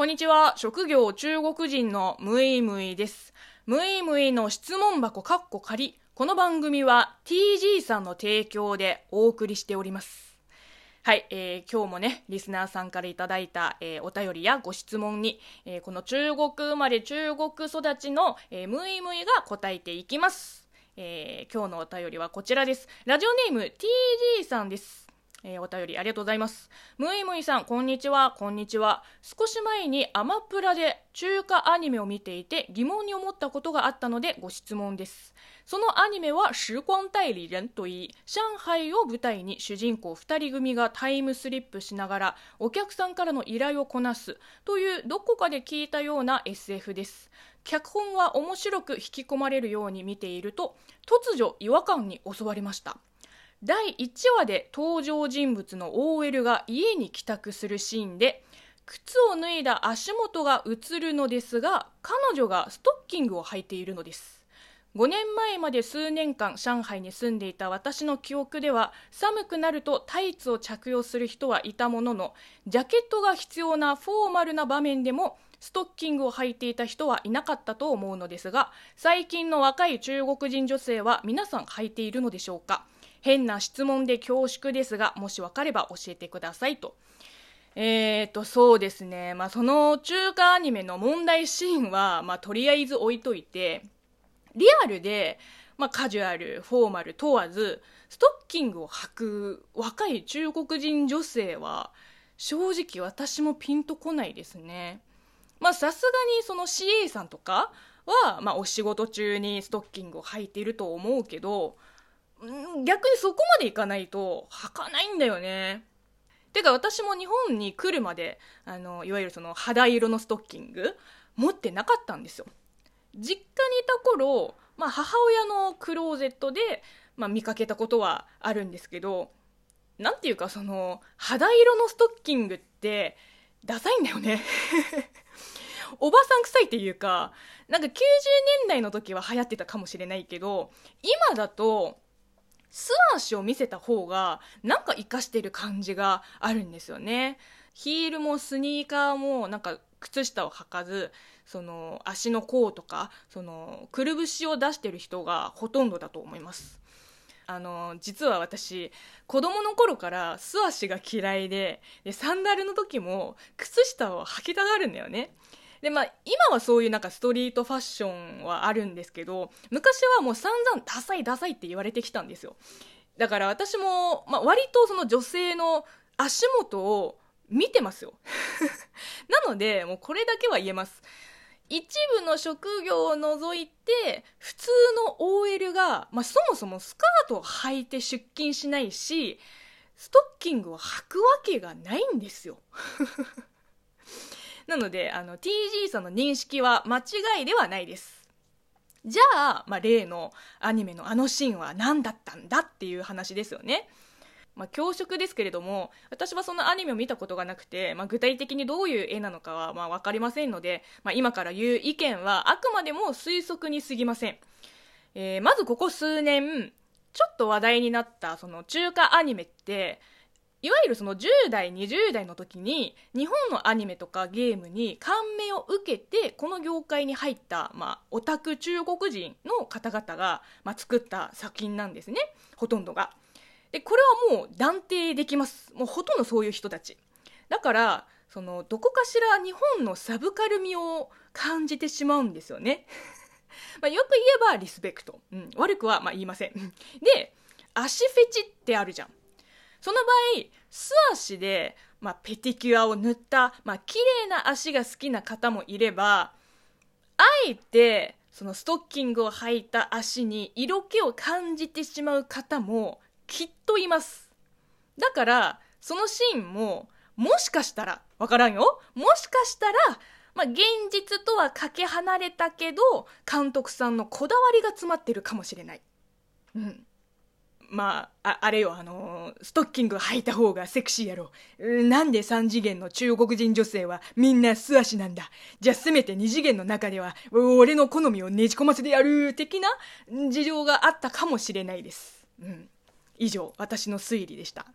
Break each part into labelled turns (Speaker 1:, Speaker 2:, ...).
Speaker 1: こんにちは。職業中国人のムイムイです。ムイムイの質問箱カッコ仮。この番組は TG さんの提供でお送りしております。はい、えー、今日もね、リスナーさんからいただいた、えー、お便りやご質問に、えー、この中国生まれ中国育ちの、えー、ムイムイが答えていきます。えー、今日のお便りはこちらです。ラジオネーム TG さんです。えー、お便りありがとうございます。むいむいさん、こんにちは、こんにちは。少し前にアマプラで中華アニメを見ていて疑問に思ったことがあったのでご質問です。そのアニメは時光代理人といい、上海を舞台に主人公2人組がタイムスリップしながらお客さんからの依頼をこなすというどこかで聞いたような SF です。脚本は面白く引き込まれるように見ていると突如違和感に襲われました。第1話で登場人物の OL が家に帰宅するシーンで靴を脱いだ足元が映るのですが彼女がストッキングを履いているのです。5年前まで数年間上海に住んでいた私の記憶では寒くなるとタイツを着用する人はいたもののジャケットが必要なフォーマルな場面でもストッキングを履いていた人はいなかったと思うのですが最近の若い中国人女性は皆さん履いているのでしょうか？変な質問で恐縮ですが、もしわかれば教えてくださいと。えーと、そうですね。まあ、その中華アニメの問題シーンは、まあ、とりあえず置いといて、リアルで、まあ、カジュアル、フォーマル問わず、ストッキングを履く若い中国人女性は、正直私もピンとこないですね。まあ、さすがにその CA さんとかは、まあ、お仕事中にストッキングを履いていると思うけど、逆にそこまでいかないと履かないんだよね。てか私も日本に来るまで、あの、いわゆるその肌色のストッキング持ってなかったんですよ。実家にいた頃、まあ母親のクローゼットで、まあ見かけたことはあるんですけど、なんていうかその、肌色のストッキングって、ダサいんだよね おばさん臭いっていうか、なんか90年代の時は流行ってたかもしれないけど、今だと、素足を見せた方がなんか活かしてる感じがあるんですよね。ヒールもスニーカーもなんか靴下を履かずその足の甲とかそのくるぶしを出してる人がほとんどだと思います。あの実は私子供の頃から素足が嫌いででサンダルの時も靴下を履きたがるんだよね。で、まあ、今はそういうなんかストリートファッションはあるんですけど、昔はもう散々ダサいダサいって言われてきたんですよ。だから私も、まあ、割とその女性の足元を見てますよ。なので、もうこれだけは言えます。一部の職業を除いて、普通の OL が、まあ、そもそもスカートを履いて出勤しないし、ストッキングを履くわけがないんですよ。なので、あの、TG さんの認識は間違いではないです。じゃあ、まあ、例のアニメのあのシーンは何だったんだっていう話ですよね。まあ、恐縮ですけれども、私はそのアニメを見たことがなくて、まあ、具体的にどういう絵なのかはまあ分かりませんので、まあ、今から言う意見はあくまでも推測に過ぎません。えー、まずここ数年、ちょっと話題になったその中華アニメって、いわゆるその10代20代の時に日本のアニメとかゲームに感銘を受けてこの業界に入った、まあ、オタク中国人の方々が、まあ、作った作品なんですね。ほとんどが。でこれはもう断定できます。もうほとんどそういう人たち。だからそのどこかしら日本のサブカル味を感じてしまうんですよね。まあよく言えばリスペクト、うん、悪くはまあ言いません。で足フェチってあるじゃん。その場合、素足で、まあ、ペティキュアを塗った、まあ、綺麗な足が好きな方もいれば、あえて、そのストッキングを履いた足に色気を感じてしまう方もきっといます。だから、そのシーンも、もしかしたら、わからんよもしかしたら、まあ、現実とはかけ離れたけど、監督さんのこだわりが詰まってるかもしれない。うん。まあ、ああれよ、あの、ストッキング履いた方がセクシーやろ。なんで3次元の中国人女性はみんな素足なんだ。じゃあせめて2次元の中では、俺の好みをねじ込ませてやる、的な事情があったかもしれないです。うん。以上、私の推理でした。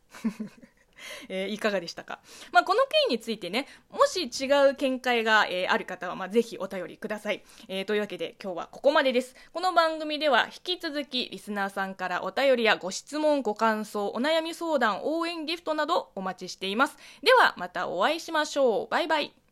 Speaker 1: えーいかがでしたか、まあ、この件についてねもし違う見解が、えーある方は、まあ、ぜひお便りください、えーというわけで今日はここまでです。この番組では引き続きリスナーさんからお便りやご質問ご感想お悩み相談応援ギフトなどお待ちしています。ではまたお会いしましょう。バイバイ。